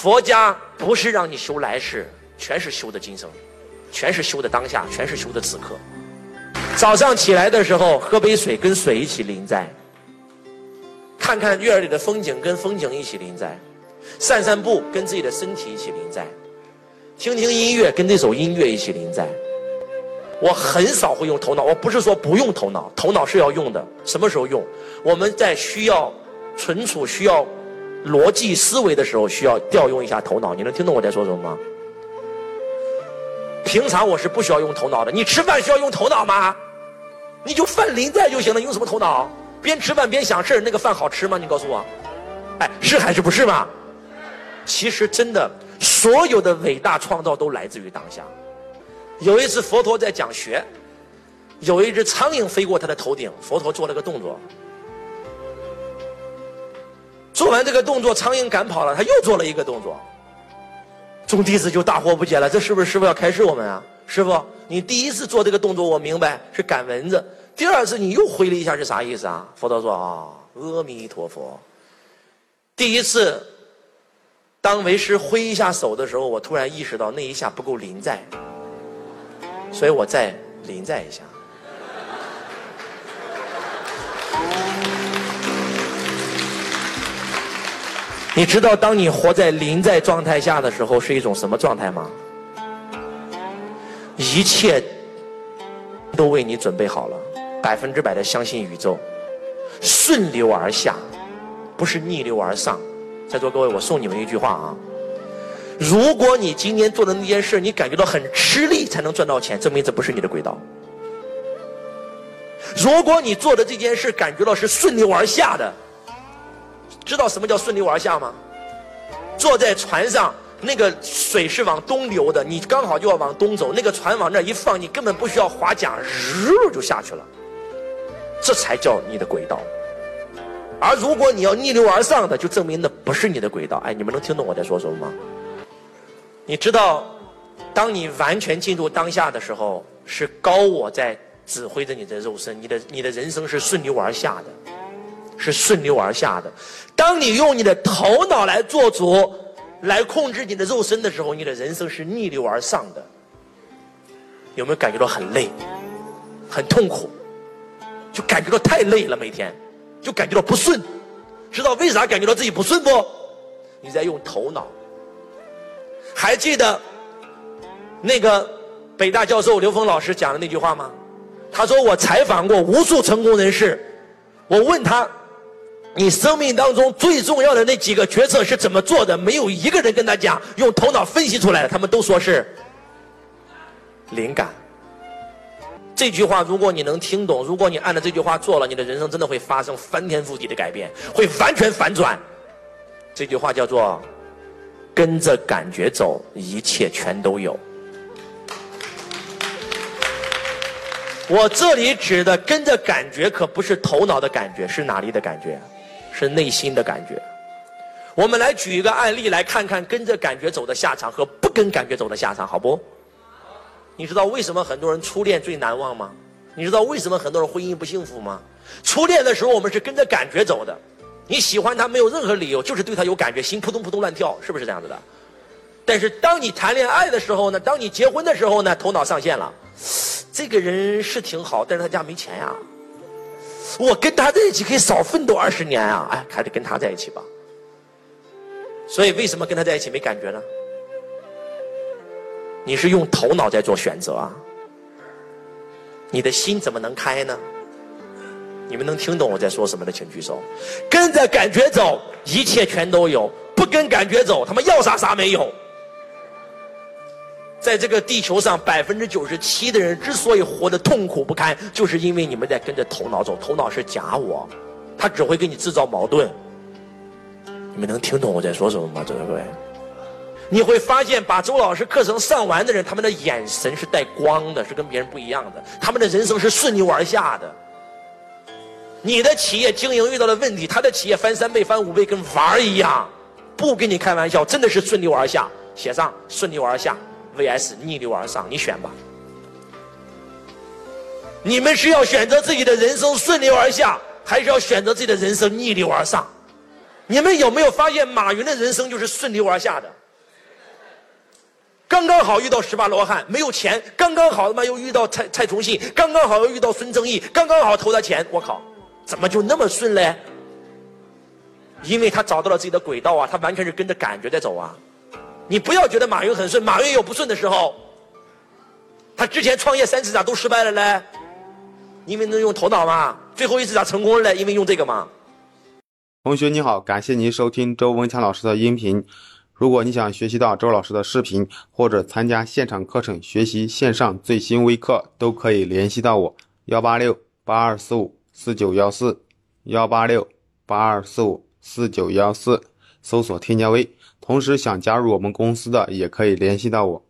佛家不是让你修来世，全是修的今生，全是修的当下，全是修的此刻。早上起来的时候，喝杯水，跟水一起临在；看看院里的风景，跟风景一起临在；散散步，跟自己的身体一起临在；听听音乐，跟这首音乐一起临在。我很少会用头脑，我不是说不用头脑，头脑是要用的。什么时候用？我们在需要存储、需要逻辑思维的时候，需要调用一下头脑。你能听懂我在说什么吗？平常我是不需要用头脑的。你吃饭需要用头脑吗？你就饭临在就行了，用什么头脑？边吃饭边想事儿，那个饭好吃吗？你告诉我，哎，是还是不是嘛？其实真的，所有的伟大创造都来自于当下。有一次佛陀在讲学，有一只苍蝇飞过他的头顶，佛陀做了个动作，做完这个动作，苍蝇赶跑了，他又做了一个动作，众弟子就大惑不解了，这是不是师傅要开示我们啊？师傅，你第一次做这个动作我明白是赶蚊子，第二次你又挥了一下是啥意思啊？佛陀说啊，阿弥陀佛。第一次，当为师挥一下手的时候，我突然意识到那一下不够临在。所以我再临在一下。你知道，当你活在临在状态下的时候，是一种什么状态吗？一切都为你准备好了，百分之百的相信宇宙，顺流而下，不是逆流而上。在座各位，我送你们一句话啊。如果你今天做的那件事，你感觉到很吃力才能赚到钱，证明这不是你的轨道。如果你做的这件事感觉到是顺流而下的，知道什么叫顺流而下吗？坐在船上，那个水是往东流的，你刚好就要往东走，那个船往那一放，你根本不需要划桨，日就下去了。这才叫你的轨道。而如果你要逆流而上的，就证明那不是你的轨道。哎，你们能听懂我在说什么吗？你知道，当你完全进入当下的时候，是高我在指挥着你的肉身，你的你的人生是顺流而下的，是顺流而下的。当你用你的头脑来做主，来控制你的肉身的时候，你的人生是逆流而上的。有没有感觉到很累，很痛苦？就感觉到太累了，每天就感觉到不顺。知道为啥感觉到自己不顺不？你在用头脑。还记得那个北大教授刘峰老师讲的那句话吗？他说：“我采访过无数成功人士，我问他，你生命当中最重要的那几个决策是怎么做的？没有一个人跟他讲用头脑分析出来的，他们都说是灵感。这句话如果你能听懂，如果你按照这句话做了，你的人生真的会发生翻天覆地的改变，会完全反转。这句话叫做。”跟着感觉走，一切全都有。我这里指的跟着感觉，可不是头脑的感觉，是哪里的感觉？是内心的感觉。我们来举一个案例，来看看跟着感觉走的下场和不跟感觉走的下场，好不？你知道为什么很多人初恋最难忘吗？你知道为什么很多人婚姻不幸福吗？初恋的时候，我们是跟着感觉走的。你喜欢他没有任何理由，就是对他有感觉，心扑通扑通乱跳，是不是这样子的？但是当你谈恋爱的时候呢？当你结婚的时候呢？头脑上线了，这个人是挺好，但是他家没钱呀。我跟他在一起可以少奋斗二十年啊！哎，还得跟他在一起吧。所以为什么跟他在一起没感觉呢？你是用头脑在做选择啊？你的心怎么能开呢？你们能听懂我在说什么的，请举手。跟着感觉走，一切全都有；不跟感觉走，他妈要啥啥没有。在这个地球上，百分之九十七的人之所以活得痛苦不堪，就是因为你们在跟着头脑走。头脑是假我，他只会给你制造矛盾。你们能听懂我在说什么吗？这各位，你会发现，把周老师课程上完的人，他们的眼神是带光的，是跟别人不一样的。他们的人生是顺流而下的。你的企业经营遇到了问题，他的企业翻三倍、翻五倍，跟玩儿一样，不跟你开玩笑，真的是顺流而下。写上顺流而下 vs 逆流而上，你选吧。你们是要选择自己的人生顺流而下，还是要选择自己的人生逆流而上？你们有没有发现，马云的人生就是顺流而下的？刚刚好遇到十八罗汉，没有钱；刚刚好他妈又遇到蔡蔡崇信；刚刚好又遇到孙正义；刚刚好投他钱。我靠，怎么就那么顺嘞？因为他找到了自己的轨道啊，他完全是跟着感觉在走啊。你不要觉得马云很顺，马云有不顺的时候。他之前创业三次咋都失败了呢？因为能用头脑嘛。最后一次咋成功了？因为用这个嘛。同学你好，感谢您收听周文强老师的音频。如果你想学习到周老师的视频，或者参加现场课程学习线上最新微课，都可以联系到我：幺八六八二四五四九幺四，幺八六八二四五四九幺四，搜索添加微。同时想加入我们公司的，也可以联系到我。